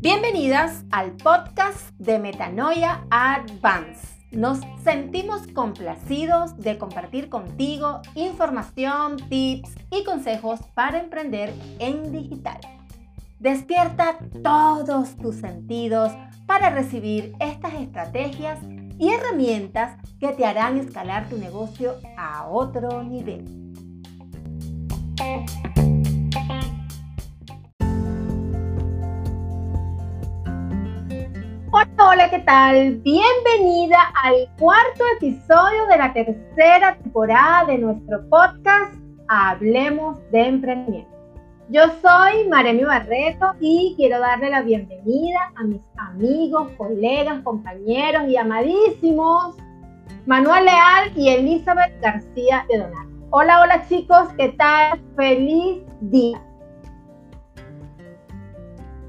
Bienvenidas al podcast de Metanoia Advance. Nos sentimos complacidos de compartir contigo información, tips y consejos para emprender en digital. Despierta todos tus sentidos para recibir estas estrategias y herramientas que te harán escalar tu negocio a otro nivel. Hola, hola, ¿qué tal? Bienvenida al cuarto episodio de la tercera temporada de nuestro podcast Hablemos de Emprendimiento. Yo soy Maremi Barreto y quiero darle la bienvenida a mis amigos, colegas, compañeros y amadísimos Manuel Leal y Elizabeth García de Donato. Hola, hola chicos, ¿qué tal? Feliz día.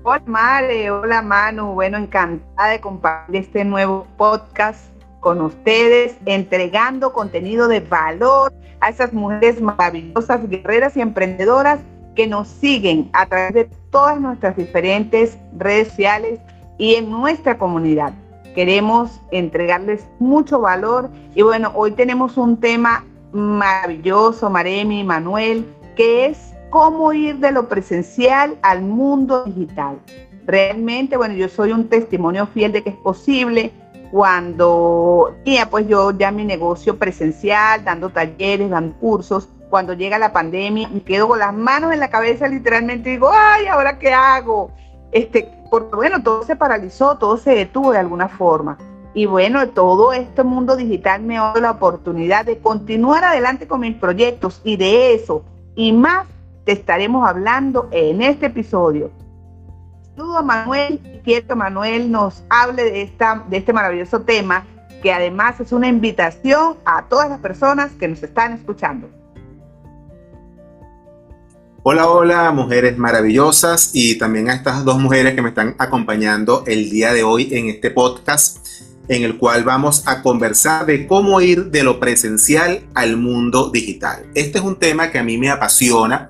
Hola Mare, hola Manu, bueno, encantada de compartir este nuevo podcast con ustedes, entregando contenido de valor a esas mujeres maravillosas, guerreras y emprendedoras que nos siguen a través de todas nuestras diferentes redes sociales y en nuestra comunidad. Queremos entregarles mucho valor y bueno, hoy tenemos un tema maravilloso, Maremi, Manuel, que es cómo ir de lo presencial al mundo digital. Realmente, bueno, yo soy un testimonio fiel de que es posible cuando tenía pues yo ya mi negocio presencial, dando talleres, dando cursos, cuando llega la pandemia, me quedo con las manos en la cabeza literalmente digo, ay, ¿ahora qué hago? Este, porque bueno, todo se paralizó, todo se detuvo de alguna forma. Y bueno, todo este mundo digital me da la oportunidad de continuar adelante con mis proyectos y de eso y más te estaremos hablando en este episodio. Saludo a Manuel quiero que Manuel nos hable de, esta, de este maravilloso tema que además es una invitación a todas las personas que nos están escuchando. Hola, hola, mujeres maravillosas y también a estas dos mujeres que me están acompañando el día de hoy en este podcast en el cual vamos a conversar de cómo ir de lo presencial al mundo digital. Este es un tema que a mí me apasiona,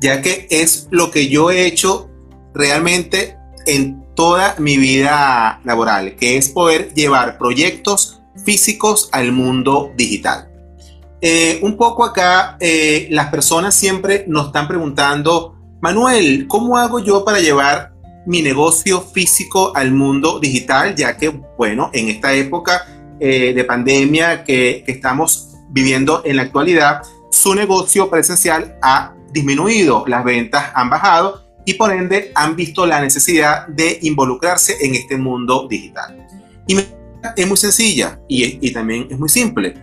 ya que es lo que yo he hecho realmente en toda mi vida laboral, que es poder llevar proyectos físicos al mundo digital. Eh, un poco acá, eh, las personas siempre nos están preguntando, Manuel, ¿cómo hago yo para llevar mi negocio físico al mundo digital? Ya que, bueno, en esta época eh, de pandemia que, estamos viviendo en la actualidad, su negocio presencial ha disminuido, las ventas han bajado y por ende han visto la necesidad de involucrarse en este mundo digital. Y es muy sencilla y, y también es muy simple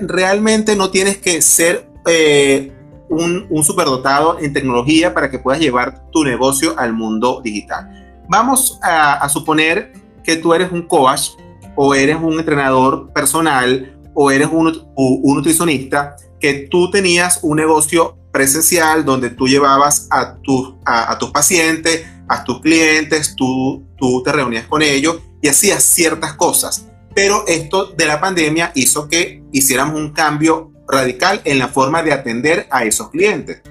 realmente no tienes que ser eh, un, superdotado en tecnología para que puedas llevar tu negocio al mundo digital. Vamos a, suponer que tú eres un coach o eres un entrenador personal o eres un, nutricionista, que tú tenías un negocio presencial donde tú llevabas a, tu, a, tus pacientes, a tus clientes, tú, tú te reunías con ellos y hacías ciertas cosas pero esto de la pandemia hizo que hiciéramos un cambio radical en la forma de atender a esos clientes.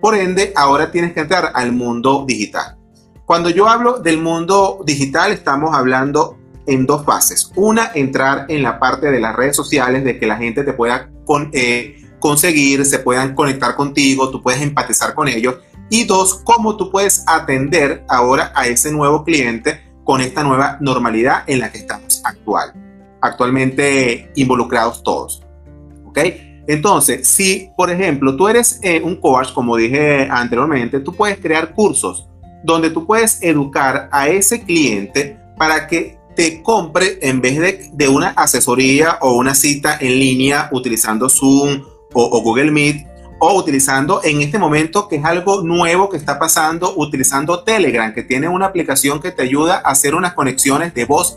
Por ende, ahora tienes que entrar al mundo digital. Cuando yo hablo del mundo digital, estamos hablando en dos fases. Una, entrar en la parte de las redes sociales, de que la gente te pueda eh, conseguir, se puedan conectar contigo, tú puedes empatizar con ellos. Y dos, cómo tú puedes atender ahora a ese nuevo cliente con esta nueva normalidad en la que estamos actual actualmente involucrados todos. ¿Ok? Entonces, si, por ejemplo, tú eres eh, un coach, como dije anteriormente, tú puedes crear cursos donde tú puedes educar a ese cliente para que te compre en vez de, de una asesoría o una cita en línea utilizando Zoom o, o Google Meet o utilizando en este momento que es algo nuevo que está pasando, utilizando Telegram, que tiene una aplicación que te ayuda a hacer unas conexiones de voz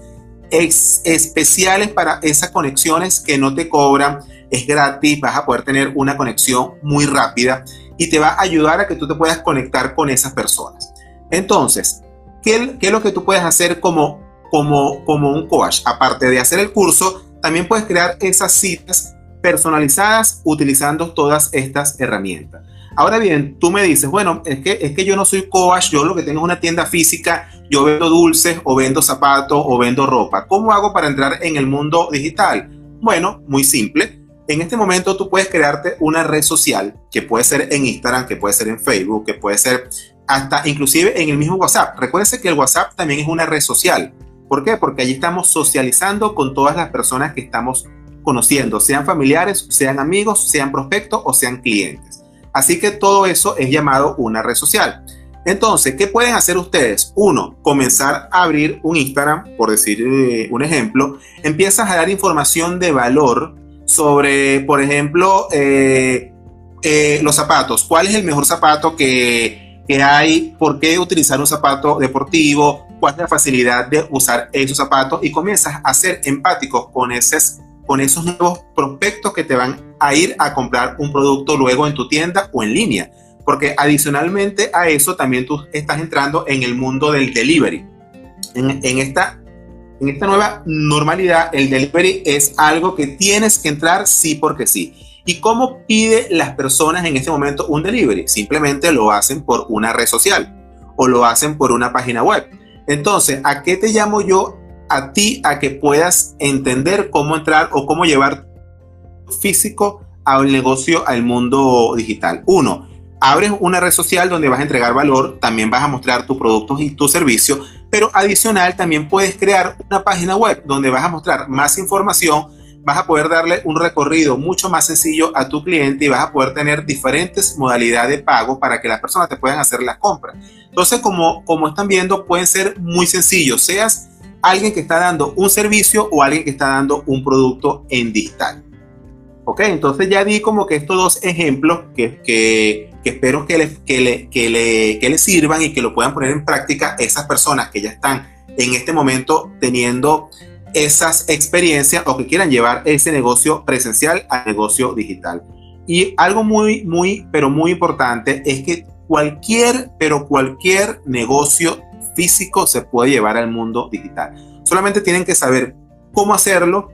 especiales para esas conexiones que no te cobran, es gratis, vas a poder tener una conexión muy rápida y te va a ayudar a que tú te puedas conectar con esas personas. Entonces, ¿qué, qué es lo que tú puedes hacer como, como, como un coach? Aparte de hacer el curso, también puedes crear esas citas personalizadas utilizando todas estas herramientas. Ahora bien, tú me dices, bueno, es que, es que yo no soy coach, yo lo que tengo es una tienda física, yo vendo dulces o vendo zapatos o vendo ropa. ¿Cómo hago para entrar en el mundo digital? Bueno, muy simple. En este momento tú puedes crearte una red social que puede ser en Instagram, que puede ser en Facebook, que puede ser hasta inclusive en el mismo WhatsApp. Recuérdense que el WhatsApp también es una red social. ¿Por qué? Porque allí estamos socializando con todas las personas que estamos conociendo, sean familiares, sean amigos, sean prospectos o sean clientes. Así que todo eso es llamado una red social. Entonces, ¿qué pueden hacer ustedes? Uno, comenzar a abrir un Instagram, por decir eh, un ejemplo. Empiezas a dar información de valor sobre, por ejemplo, eh, eh, los zapatos. ¿Cuál es el mejor zapato que, que hay? ¿Por qué utilizar un zapato deportivo? ¿Cuál es la facilidad de usar esos zapatos? Y comienzas a ser empáticos con esos con esos nuevos prospectos que te van a ir a comprar un producto luego en tu tienda o en línea. Porque adicionalmente a eso también tú estás entrando en el mundo del delivery. En, esta, en esta nueva normalidad, el delivery es algo que tienes que entrar sí porque sí. ¿Y cómo pide las personas en este momento un delivery? Simplemente lo hacen por una red social o lo hacen por una página web. Entonces, ¿a qué te llamo yo a ti a que puedas entender cómo entrar o cómo llevar físico al negocio, al mundo digital. Uno, abres una red social donde vas a entregar valor, también vas a mostrar tus productos y tus servicios, pero adicional también puedes crear una página web donde vas a mostrar más información, vas a poder darle un recorrido mucho más sencillo a tu cliente y vas a poder tener diferentes modalidades de pago para que las personas te puedan hacer las compras. Entonces, como, como están viendo, pueden ser muy sencillos, seas alguien que está dando un servicio o alguien que está dando un producto en digital. Ok, entonces ya di como que estos dos ejemplos que, que, espero que les, que, le, que, le, que les sirvan y que lo puedan poner en práctica esas personas que ya están en este momento teniendo esas experiencias o que quieran llevar ese negocio presencial al negocio digital. Y algo muy, muy, pero muy importante es que cualquier, pero cualquier negocio físico se puede llevar al mundo digital. Solamente tienen que saber cómo hacerlo,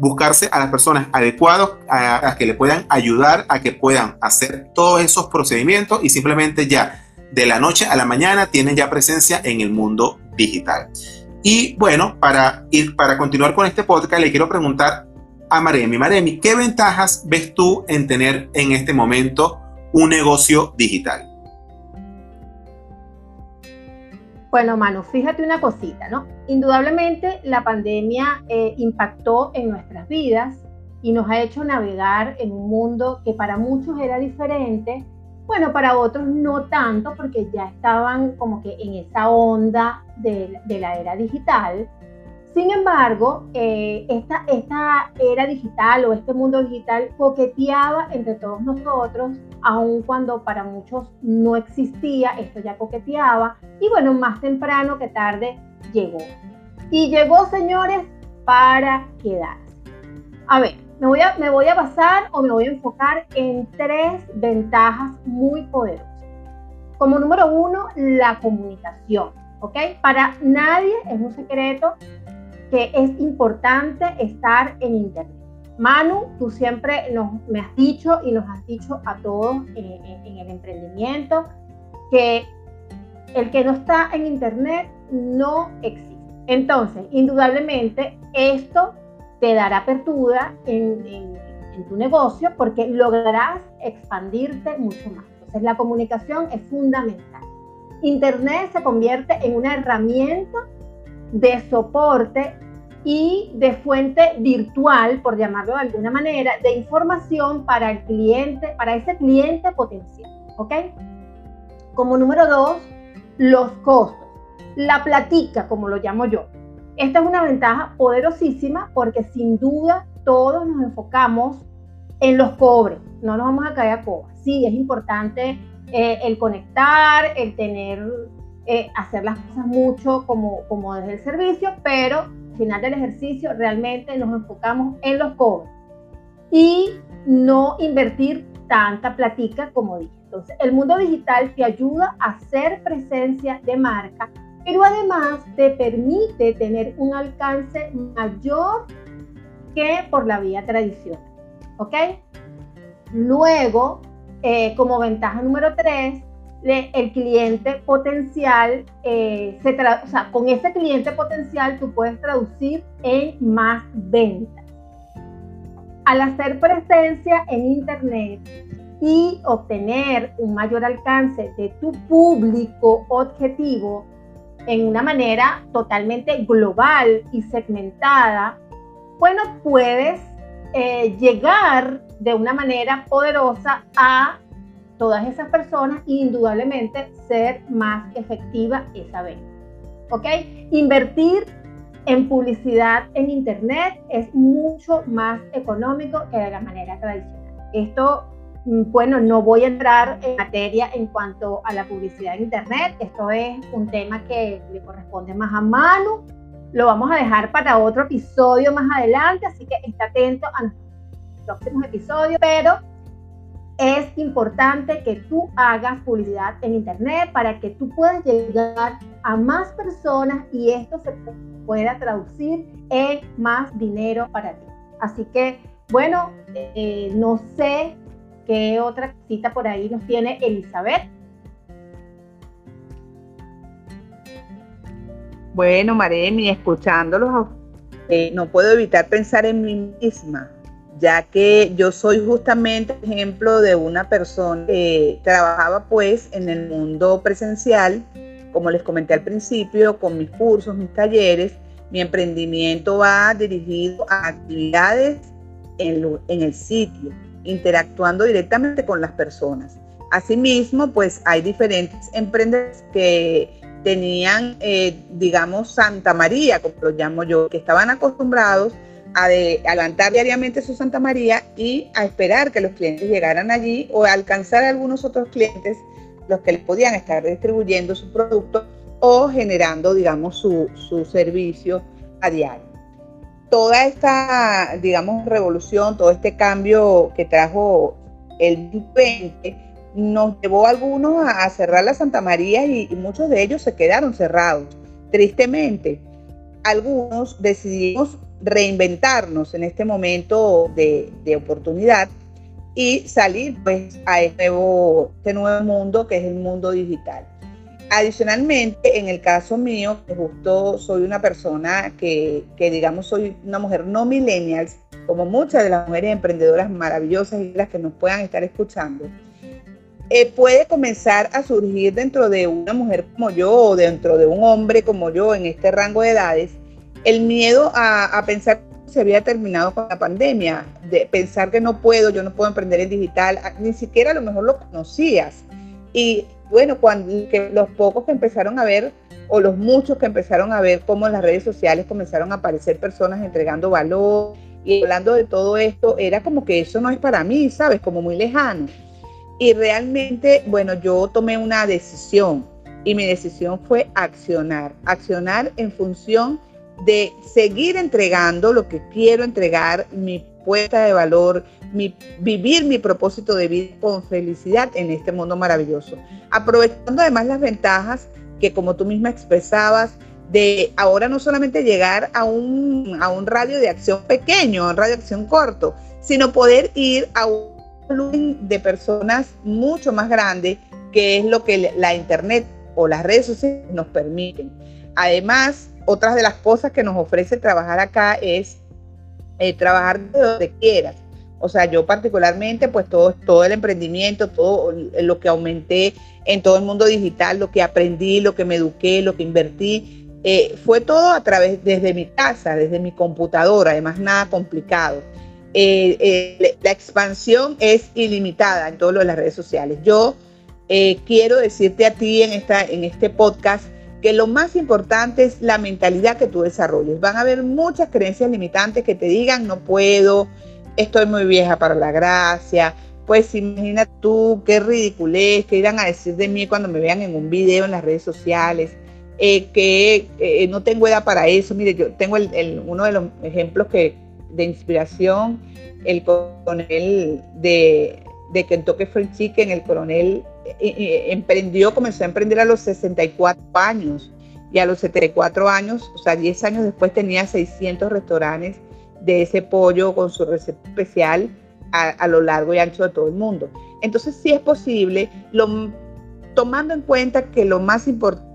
buscarse a las personas adecuadas a, que le puedan ayudar a que puedan hacer todos esos procedimientos y simplemente ya de la noche a la mañana tienen ya presencia en el mundo digital. Y bueno, para ir para continuar con este podcast le quiero preguntar a Maremi, Maremi, ¿qué ventajas ves tú en tener en este momento un negocio digital? Bueno, Manu, fíjate una cosita, ¿no? Indudablemente la pandemia eh, impactó en nuestras vidas y nos ha hecho navegar en un mundo que para muchos era diferente, bueno, para otros no tanto, porque ya estaban como que en esa onda de, de la era digital, sin embargo, eh, esta, esta era digital o este mundo digital coqueteaba entre todos nosotros, aun cuando para muchos no existía, esto ya coqueteaba, y bueno, más temprano que tarde llegó. Y llegó, señores, para quedarse. A ver, me voy a, me voy a basar o me voy a enfocar en tres ventajas muy poderosas. Como número uno, la comunicación. ¿ok? Para nadie es un secreto que es importante estar en Internet. Manu, tú siempre nos, me has dicho y nos has dicho a todos en, el emprendimiento que el que no está en Internet no existe. Entonces, indudablemente, esto te dará apertura en, en, tu negocio porque lograrás expandirte mucho más. Entonces, la comunicación es fundamental. Internet se convierte en una herramienta de soporte y de fuente virtual, por llamarlo de alguna manera, de información para el cliente, para ese cliente potencial. ¿Ok? Como número dos, los costos. La platica, como lo llamo yo. Esta es una ventaja poderosísima porque sin duda todos nos enfocamos en los cobres. No nos vamos a caer a cobras. Sí, es importante eh, el conectar, el tener eh, hacer las cosas mucho como, como desde el servicio, pero final del ejercicio realmente nos enfocamos en los cobros y no invertir tanta platica como dije. Entonces, el mundo digital te ayuda a hacer presencia de marca, pero además te permite tener un alcance mayor que por la vía tradicional. ¿ok? Luego, eh, como ventaja número el cliente potencial, eh, o sea, con ese cliente potencial tú puedes traducir en más ventas. Al hacer presencia en Internet y obtener un mayor alcance de tu público objetivo en una manera totalmente global y segmentada, bueno, puedes eh, llegar de una manera poderosa a todas esas personas e indudablemente ser más efectiva esa venta. ¿Ok? Invertir en publicidad en Internet es mucho más económico que de la manera tradicional. Esto, mm, bueno, no voy a entrar en materia en cuanto a la publicidad en Internet. Esto es un tema que le corresponde más a Manu. Lo vamos a dejar para otro episodio más adelante, así que esté atento a nuestros próximos episodios. Pero es importante que tú hagas publicidad en Internet para que tú puedas llegar a más personas y esto se pueda traducir en más dinero para ti. Así que, bueno, eh, no sé qué otra cita por ahí nos tiene Elizabeth. Bueno, Maremi, escuchándolos, eh, no puedo evitar pensar en mí misma ya que yo soy justamente ejemplo de una persona que trabajaba pues en el mundo presencial, como les comenté al principio, con mis cursos, mis talleres, mi emprendimiento va dirigido a actividades en, el sitio, interactuando directamente con las personas. Asimismo, pues hay diferentes emprendedores que tenían, eh, digamos, Santa María, como lo llamo yo, que estaban acostumbrados a, de, diariamente su Santa María y a esperar que los clientes llegaran allí o a alcanzar a algunos otros clientes los que les podían estar distribuyendo su producto o generando, digamos, su, su servicio a diario. Toda esta, digamos, revolución, todo este cambio que trajo el 20 nos llevó a algunos a, cerrar la Santa María y muchos de ellos se quedaron cerrados. Tristemente, algunos decidimos reinventarnos en este momento de, oportunidad y salir pues a este nuevo, este nuevo mundo que es el mundo digital. Adicionalmente, en el caso mío, justo soy una persona que, que, digamos, soy una mujer no millennials, como muchas de las mujeres emprendedoras maravillosas y las que nos puedan estar escuchando, eh, puede comenzar a surgir dentro de una mujer como yo o dentro de un hombre como yo en este rango de edades, el miedo a, pensar que se había terminado con la pandemia, de pensar que no puedo, yo no puedo emprender en digital, ni siquiera a lo mejor lo conocías. Y bueno, cuando los pocos que empezaron a ver, o los muchos que empezaron a ver cómo en las redes sociales comenzaron a aparecer personas entregando valor y hablando de todo esto, era como que eso no es para mí, ¿sabes? Como muy lejano. Y realmente, bueno, yo tomé una decisión y mi decisión fue accionar, accionar en función de seguir entregando lo que quiero entregar, mi puesta de valor, mi, vivir mi propósito de vida con felicidad en este mundo maravilloso. Aprovechando además las ventajas que como tú misma expresabas, de ahora no solamente llegar a un, a un radio de acción pequeño, un radio de acción corto, sino poder ir a un volumen de personas mucho más grande, que es lo que la Internet o las redes sociales nos permiten. Además, otras de las cosas que nos ofrece trabajar acá es eh, trabajar de donde quieras. O sea, yo particularmente, pues todo, todo el emprendimiento, todo lo que aumenté en todo el mundo digital, lo que aprendí, lo que me eduqué, lo que invertí, eh, fue todo a través, desde mi casa, desde mi computadora, además nada complicado. Eh, la expansión es ilimitada en todo lo de las redes sociales. Yo quiero decirte a ti en, esta, en este podcast que lo más importante es la mentalidad que tú desarrolles. Van a haber muchas creencias limitantes que te digan no puedo, estoy muy vieja para la gracia. Pues imagina tú qué ridiculez, qué irán a decir de mí cuando me vean en un video en las redes sociales, eh, que eh, no tengo edad para eso. Mire, yo tengo uno de los ejemplos que, de inspiración, el coronel de, de Kentucky Fried Chicken, el coronel emprendió, comenzó a emprender a los 64 años y a los 74 años, o sea, 10 años después tenía 600 restaurantes de ese pollo con su receta especial a, lo largo y ancho de todo el mundo. Entonces sí es posible, lo, tomando en cuenta que lo más importante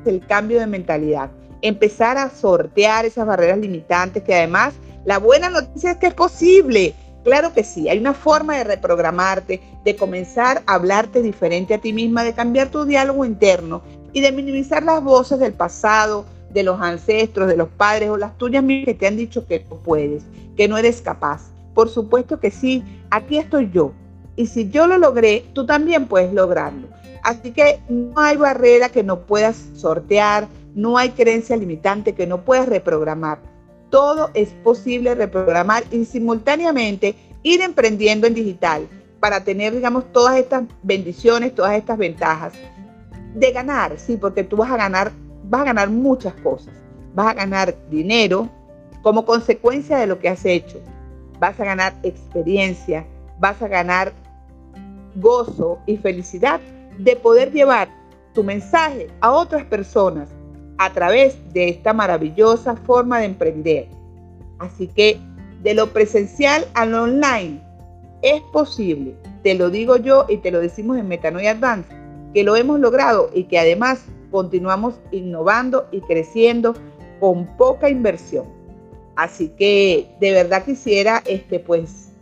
es el cambio de mentalidad, empezar a sortear esas barreras limitantes que además la buena noticia es que es posible. Claro que sí, hay una forma de reprogramarte, de comenzar a hablarte diferente a ti misma, de cambiar tu diálogo interno y de minimizar las voces del pasado, de los ancestros, de los padres o las tuyas mismas que te han dicho que no puedes, que no eres capaz. Por supuesto que sí, aquí estoy yo. Y si yo lo logré, tú también puedes lograrlo. Así que no hay barrera que no puedas sortear, no hay creencia limitante que no puedas reprogramar. Todo es posible reprogramar y simultáneamente ir emprendiendo en digital para tener, digamos, todas estas bendiciones, todas estas ventajas. De ganar, sí, porque tú vas a ganar vas a ganar muchas cosas. Vas a ganar dinero como consecuencia de lo que has hecho. Vas a ganar experiencia, vas a ganar gozo y felicidad de poder llevar tu mensaje a otras personas a través de esta maravillosa forma de emprender. Así que de lo presencial al online es posible. Te lo digo yo y te lo decimos en Metanoia Advance, que lo hemos logrado y que además continuamos innovando y creciendo con poca inversión. Así que de verdad quisiera este pues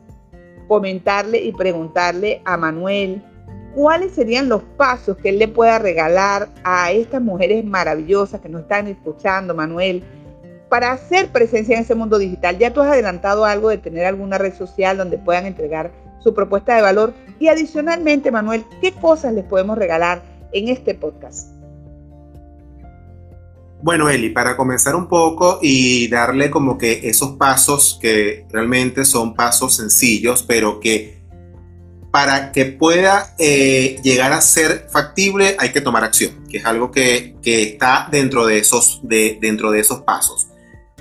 comentarle y preguntarle a Manuel cuáles serían los pasos que él le pueda regalar a estas mujeres maravillosas que nos están escuchando, Manuel, para hacer presencia en ese mundo digital. Ya tú has adelantado algo de tener alguna red social donde puedan entregar su propuesta de valor y adicionalmente, Manuel, ¿qué cosas les podemos regalar en este podcast? Bueno, Eli, para comenzar un poco y darle como que esos pasos que realmente son pasos sencillos, pero que para que pueda eh, llegar a ser factible hay que tomar acción, que es algo que, está dentro de, esos, de, dentro de esos pasos.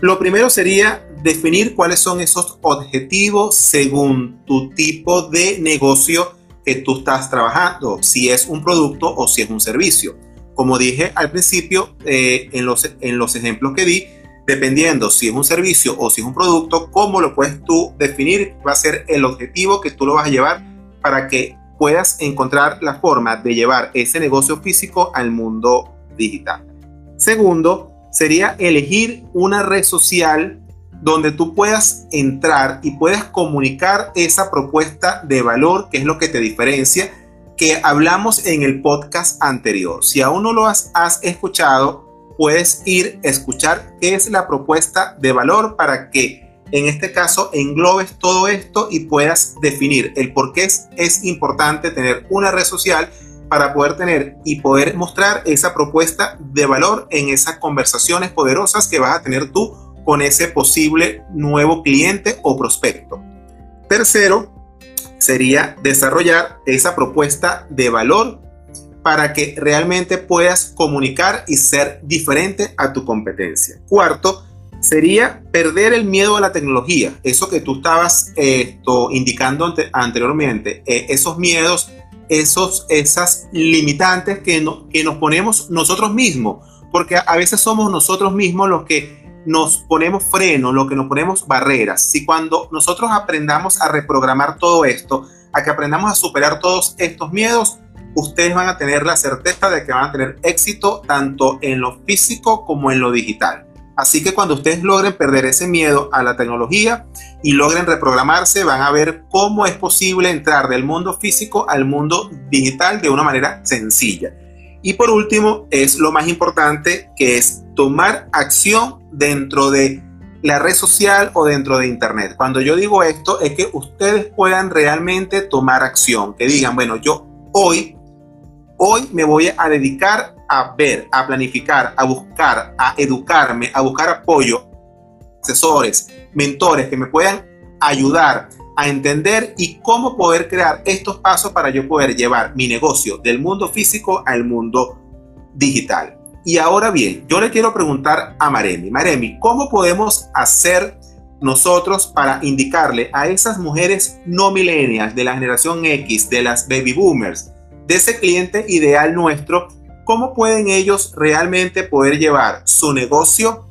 Lo primero sería definir cuáles son esos objetivos según tu tipo de negocio que tú estás trabajando, si es un producto o si es un servicio como dije al principio, eh, en, los, en los ejemplos que di, dependiendo si es un servicio o si es un producto, cómo lo puedes tú definir, va a ser el objetivo que tú lo vas a llevar para que puedas encontrar la forma de llevar ese negocio físico al mundo digital. Segundo, sería elegir una red social donde tú puedas entrar y puedas comunicar esa propuesta de valor, que es lo que te diferencia que hablamos en el podcast anterior. Si aún no lo has, escuchado, puedes ir a escuchar qué es la propuesta de valor para que en este caso englobes todo esto y puedas definir el por qué es, es importante tener una red social para poder tener y poder mostrar esa propuesta de valor en esas conversaciones poderosas que vas a tener tú con ese posible nuevo cliente o prospecto. Tercero, sería desarrollar esa propuesta de valor para que realmente puedas comunicar y ser diferente a tu competencia. Cuarto, sería perder el miedo a la tecnología. Eso que tú estabas indicando anteriormente, eh, esos miedos, esos, esas limitantes que, no, que nos ponemos nosotros mismos, porque a veces somos nosotros mismos los que nos ponemos freno, lo que nos ponemos barreras. Si cuando nosotros aprendamos a reprogramar todo esto, a que aprendamos a superar todos estos miedos, ustedes van a tener la certeza de que van a tener éxito tanto en lo físico como en lo digital. Así que cuando ustedes logren perder ese miedo a la tecnología y logren reprogramarse, van a ver cómo es posible entrar del mundo físico al mundo digital de una manera sencilla. Y por último, es lo más importante, que es tomar acción dentro de la red social o dentro de Internet. Cuando yo digo esto, es que ustedes puedan realmente tomar acción, que digan, bueno, yo hoy, hoy me voy a dedicar a ver, a planificar, a buscar, a educarme, a buscar apoyo, asesores, mentores que me puedan ayudar a entender y cómo poder crear estos pasos para yo poder llevar mi negocio del mundo físico al mundo digital. Y ahora bien, yo le quiero preguntar a Maremi, Maremi, ¿cómo podemos hacer nosotros para indicarle a esas mujeres no milenias de la generación X, de las baby boomers, de ese cliente ideal nuestro, cómo pueden ellos realmente poder llevar su negocio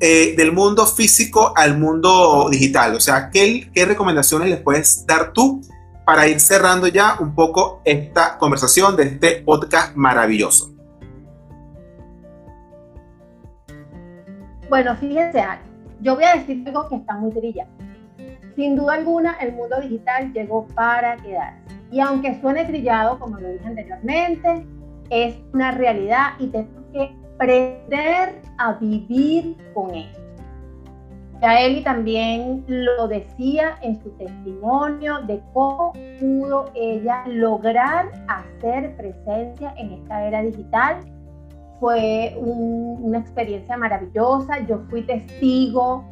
eh, del mundo físico al mundo digital? O sea, ¿qué, ¿qué recomendaciones les puedes dar tú para ir cerrando ya un poco esta conversación de este podcast maravilloso? Bueno, fíjense yo voy a decir algo que está muy trillado. Sin duda alguna, el mundo digital llegó para quedarse. Y aunque suene trillado, como lo dije anteriormente, es una realidad y tenemos que aprender a vivir con esto. Ya Eli también lo decía en su testimonio de cómo pudo ella lograr hacer presencia en esta era digital. Fue una experiencia maravillosa. Yo fui testigo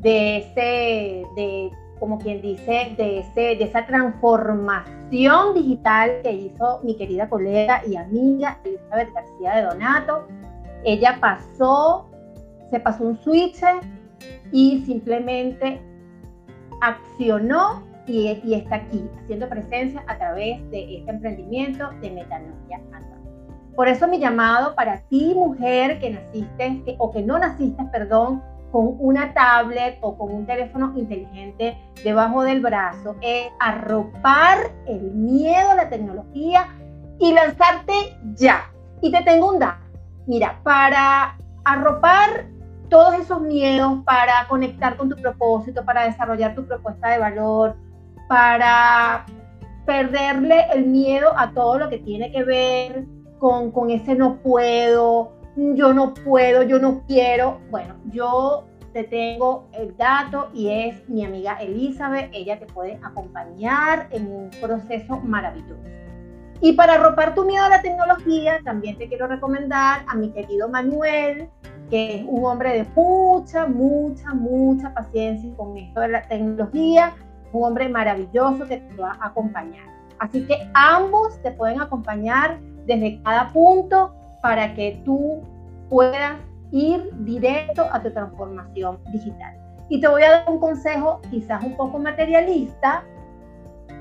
de ese, de, como quien dice, de, ese, de esa transformación digital que hizo mi querida colega y amiga Elizabeth García de Donato. Ella pasó, se pasó un switch y simplemente accionó y, está aquí, haciendo presencia a través de este emprendimiento de Metanoia Por eso mi llamado para ti, mujer que naciste o que no naciste, perdón, con una tablet o con un teléfono inteligente debajo del brazo, es arropar el miedo a la tecnología y lanzarte ya. Y te tengo un dato. Mira, para arropar todos esos miedos, para conectar con tu propósito, para desarrollar tu propuesta de valor, para perderle el miedo a todo lo que tiene que ver con, con ese no puedo, yo no puedo, yo no quiero. Bueno, yo te tengo el dato y es mi amiga Elizabeth, ella te puede acompañar en un proceso maravilloso. Y para arropar tu miedo a la tecnología, también te quiero recomendar a mi querido Manuel, que es un hombre de mucha, mucha, mucha paciencia con esto de la tecnología, un hombre maravilloso que te va a acompañar. Así que ambos te pueden acompañar desde cada punto para que tú puedas ir directo a tu transformación digital. Y te voy a dar un consejo quizás un poco materialista,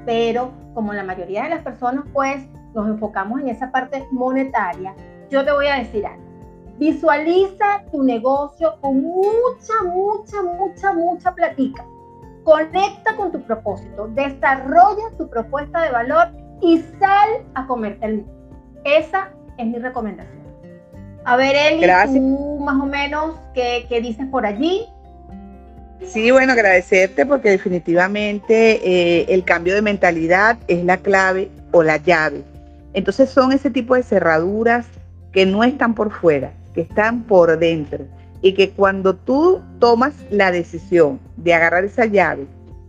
pero como la mayoría de las personas pues nos enfocamos en esa parte monetaria, yo te voy a decir algo. Visualiza tu negocio con mucha, mucha, mucha, mucha platica. Conecta con tu propósito, desarrolla tu propuesta de valor y sal a comerte el mundo. Esa es mi recomendación. A ver, Eli, tú más o menos, ¿qué, ¿qué, dices por allí? Sí, bueno, agradecerte porque definitivamente eh, el cambio de mentalidad es la clave o la llave. Entonces son ese tipo de cerraduras que no están por fuera, que están por dentro. Y que cuando tú tomas la decisión de agarrar esa llave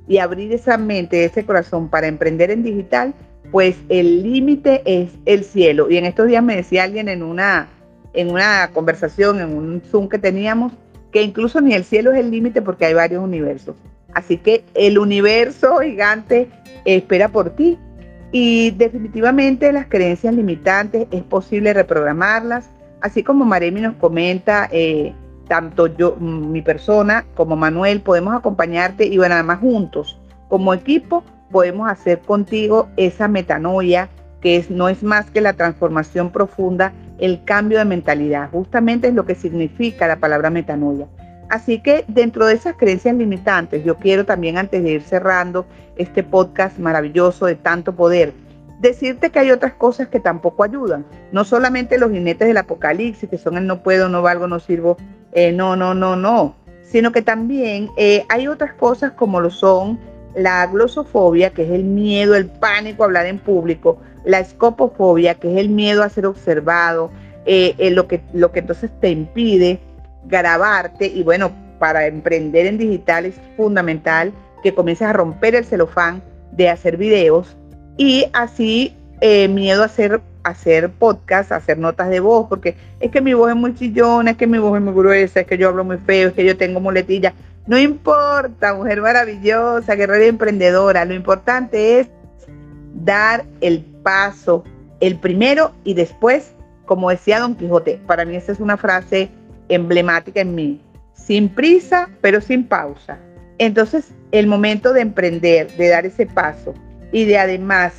y abrir esa mente, ese corazón para emprender en digital, pues el límite es el cielo. Y en estos días me decía alguien en una, en una conversación, en un Zoom que teníamos, que incluso ni el cielo es el límite porque hay varios universos. Así que el universo gigante espera por ti y definitivamente las creencias limitantes es posible reprogramarlas, así como Maremi nos comenta, eh, tanto yo, mi persona como Manuel, podemos acompañarte y bueno, además juntos, como equipo, podemos hacer contigo esa metanoia que es, no es más que la transformación profunda, el cambio de mentalidad. Justamente es lo que significa la palabra metanoia. Así que dentro de esas creencias limitantes, yo quiero también, antes de ir cerrando este podcast maravilloso de tanto poder, decirte que hay otras cosas que tampoco ayudan. No solamente los jinetes del apocalipsis, que son el no puedo, no valgo, no sirvo, eh, no, no, no, no, sino que también eh, hay otras cosas como lo son la glosofobia, que es el miedo, el pánico a hablar en público, la escopofobia, que es el miedo a ser observado, eh, eh, lo, que, lo que entonces te impide grabarte y bueno, para emprender en digital es fundamental que comiences a romper el celofán de hacer videos y así eh, miedo a hacer, hacer podcast, hacer notas de voz, porque es que mi voz es muy chillona, es que mi voz es muy gruesa, es que yo hablo muy feo, es que yo tengo muletilla. No importa, mujer maravillosa, guerrera emprendedora, lo importante es dar el paso, el primero y después, como decía Don Quijote, para mí esa es una frase emblemática en mí, sin prisa, pero sin pausa. Entonces, el momento de emprender, de dar ese paso y de además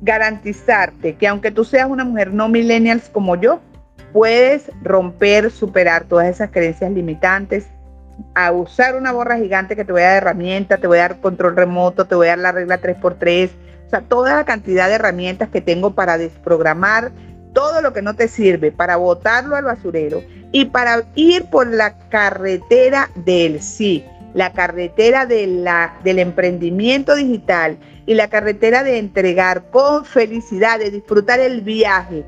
garantizarte que aunque tú seas una mujer no millennials como yo, puedes romper, superar todas esas creencias limitantes, a usar una borra gigante que te voy a dar herramientas, te voy a dar control remoto, te voy a dar la regla 3x3, o sea, toda la cantidad de herramientas que tengo para desprogramar todo lo que no te sirve, para botarlo al basurero y para ir por la carretera del sí, la carretera del emprendimiento digital y la carretera de entregar con felicidad, de disfrutar el viaje.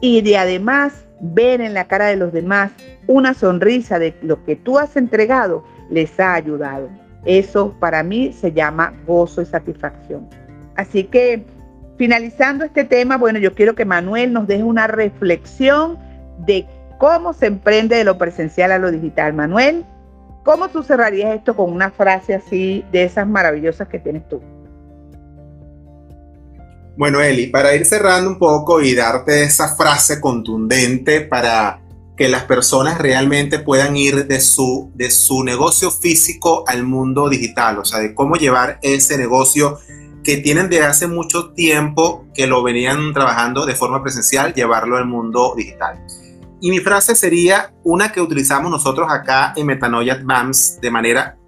Y de además ver en la cara de los demás una sonrisa de lo que tú has entregado, les ha ayudado. Eso para mí se llama gozo y satisfacción. Así que finalizando este tema, bueno, yo quiero que Manuel nos deje una reflexión de cómo se emprende de lo presencial a lo digital. Manuel, ¿cómo tú cerrarías esto con una frase así de esas maravillosas que tienes tú? Bueno, Eli, para ir cerrando un poco y darte esa frase contundente para que las personas realmente puedan ir de su, de su negocio físico al mundo digital, o sea, de cómo llevar ese negocio que tienen de hace mucho tiempo que lo venían trabajando de forma presencial, llevarlo al mundo digital. Y mi frase sería una que utilizamos nosotros acá en Metanoia Advance de manera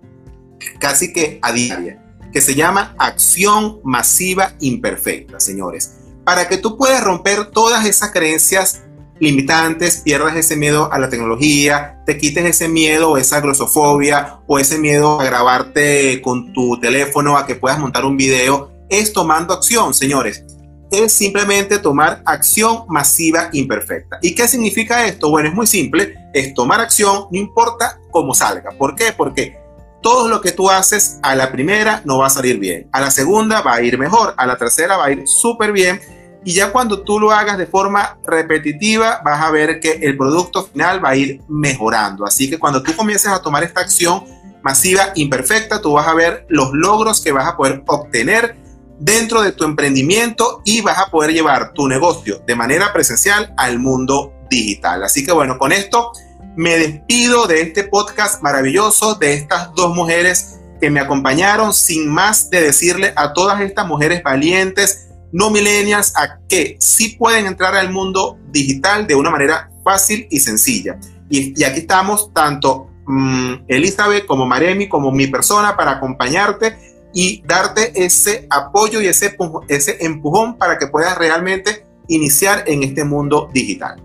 casi que a diaria que se llama acción masiva imperfecta, señores. Para que tú puedas romper todas esas creencias limitantes, pierdas ese miedo a la tecnología, te quites ese miedo o esa glosofobia o ese miedo a grabarte con tu teléfono, a que puedas montar un video, es tomando acción, señores. Es simplemente tomar acción masiva imperfecta. ¿Y qué significa esto? Bueno, es muy simple, es tomar acción, no importa cómo salga. ¿Por qué? Porque todo lo que tú haces a la primera no va a salir bien, a la segunda va a ir mejor, a la tercera va a ir súper bien y ya cuando tú lo hagas de forma repetitiva vas a ver que el producto final va a ir mejorando. Así que cuando tú comiences a tomar esta acción masiva imperfecta, tú vas a ver los logros que vas a poder obtener dentro de tu emprendimiento y vas a poder llevar tu negocio de manera presencial al mundo digital. Así que bueno, con esto me despido de este podcast maravilloso, de estas dos mujeres que me acompañaron, sin más de decirle a todas estas mujeres valientes, no milenias, a que sí pueden entrar al mundo digital de una manera fácil y sencilla. Y, aquí estamos tanto mm, Elizabeth como Maremi, como mi persona para acompañarte y darte ese apoyo y ese, ese empujón para que puedas realmente iniciar en este mundo digital.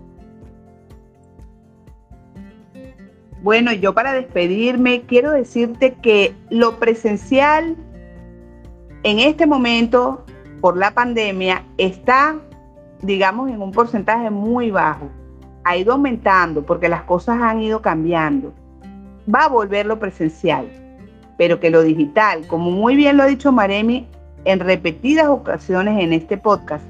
Bueno, yo para despedirme quiero decirte que lo presencial en este momento por la pandemia está, digamos, en un porcentaje muy bajo. Ha ido aumentando porque las cosas han ido cambiando. Va a volver lo presencial, pero que lo digital, como muy bien lo ha dicho Maremi en repetidas ocasiones en este podcast,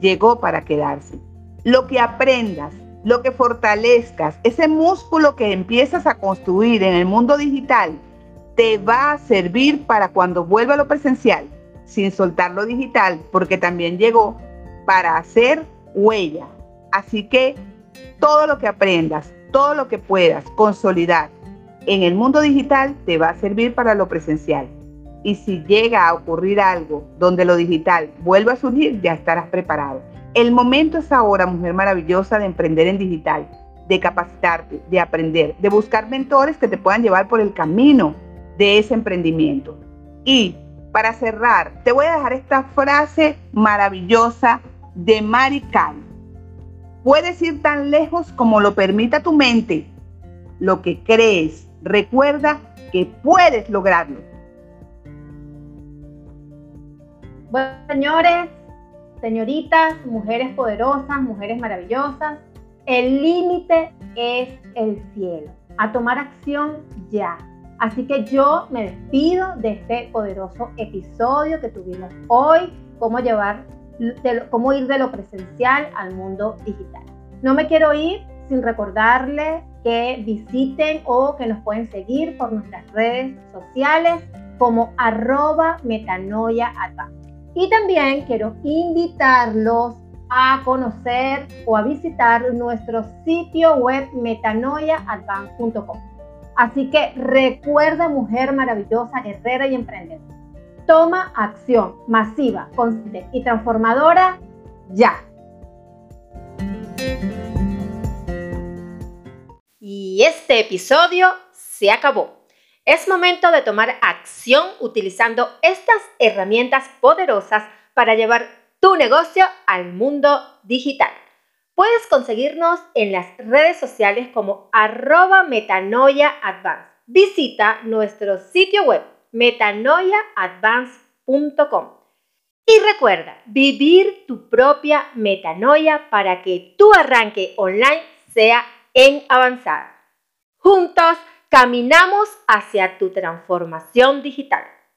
llegó para quedarse. Lo que aprendas, lo que fortalezcas, ese músculo que empiezas a construir en el mundo digital, te va a servir para cuando vuelva lo presencial, sin soltar lo digital, porque también llegó para hacer huella. Así que todo lo que aprendas, todo lo que puedas consolidar en el mundo digital, te va a servir para lo presencial. Y si llega a ocurrir algo donde lo digital vuelva a surgir, ya estarás preparado. El momento es ahora, mujer maravillosa, de emprender en digital, de capacitarte, de aprender, de buscar mentores que te puedan llevar por el camino de ese emprendimiento. Y para cerrar, te voy a dejar esta frase maravillosa de Mari Kay. Puedes ir tan lejos como lo permita tu mente. Lo que crees, recuerda que puedes lograrlo. Bueno, señores, Señoritas, mujeres poderosas, mujeres maravillosas, el límite es el cielo. A tomar acción ya. Así que yo me despido de este poderoso episodio que tuvimos hoy, cómo llevar, cómo ir de lo presencial al mundo digital. No me quiero ir sin recordarle que visiten o que nos pueden seguir por nuestras redes sociales como arroba metanoia y también quiero invitarlos a conocer o a visitar nuestro sitio web metanoiaadvance.com. Así que recuerda, mujer maravillosa, guerrera y emprendedora. Toma acción masiva, consciente y transformadora ya. Y este episodio se acabó. Es momento de tomar acción utilizando estas herramientas poderosas para llevar tu negocio al mundo digital. Puedes conseguirnos en las redes sociales como arroba metanoiaadvance. Visita nuestro sitio web metanoiaadvance.com. Y recuerda, vivir tu propia metanoia para que tu arranque online sea en avanzada. Juntos caminamos hacia tu transformación digital.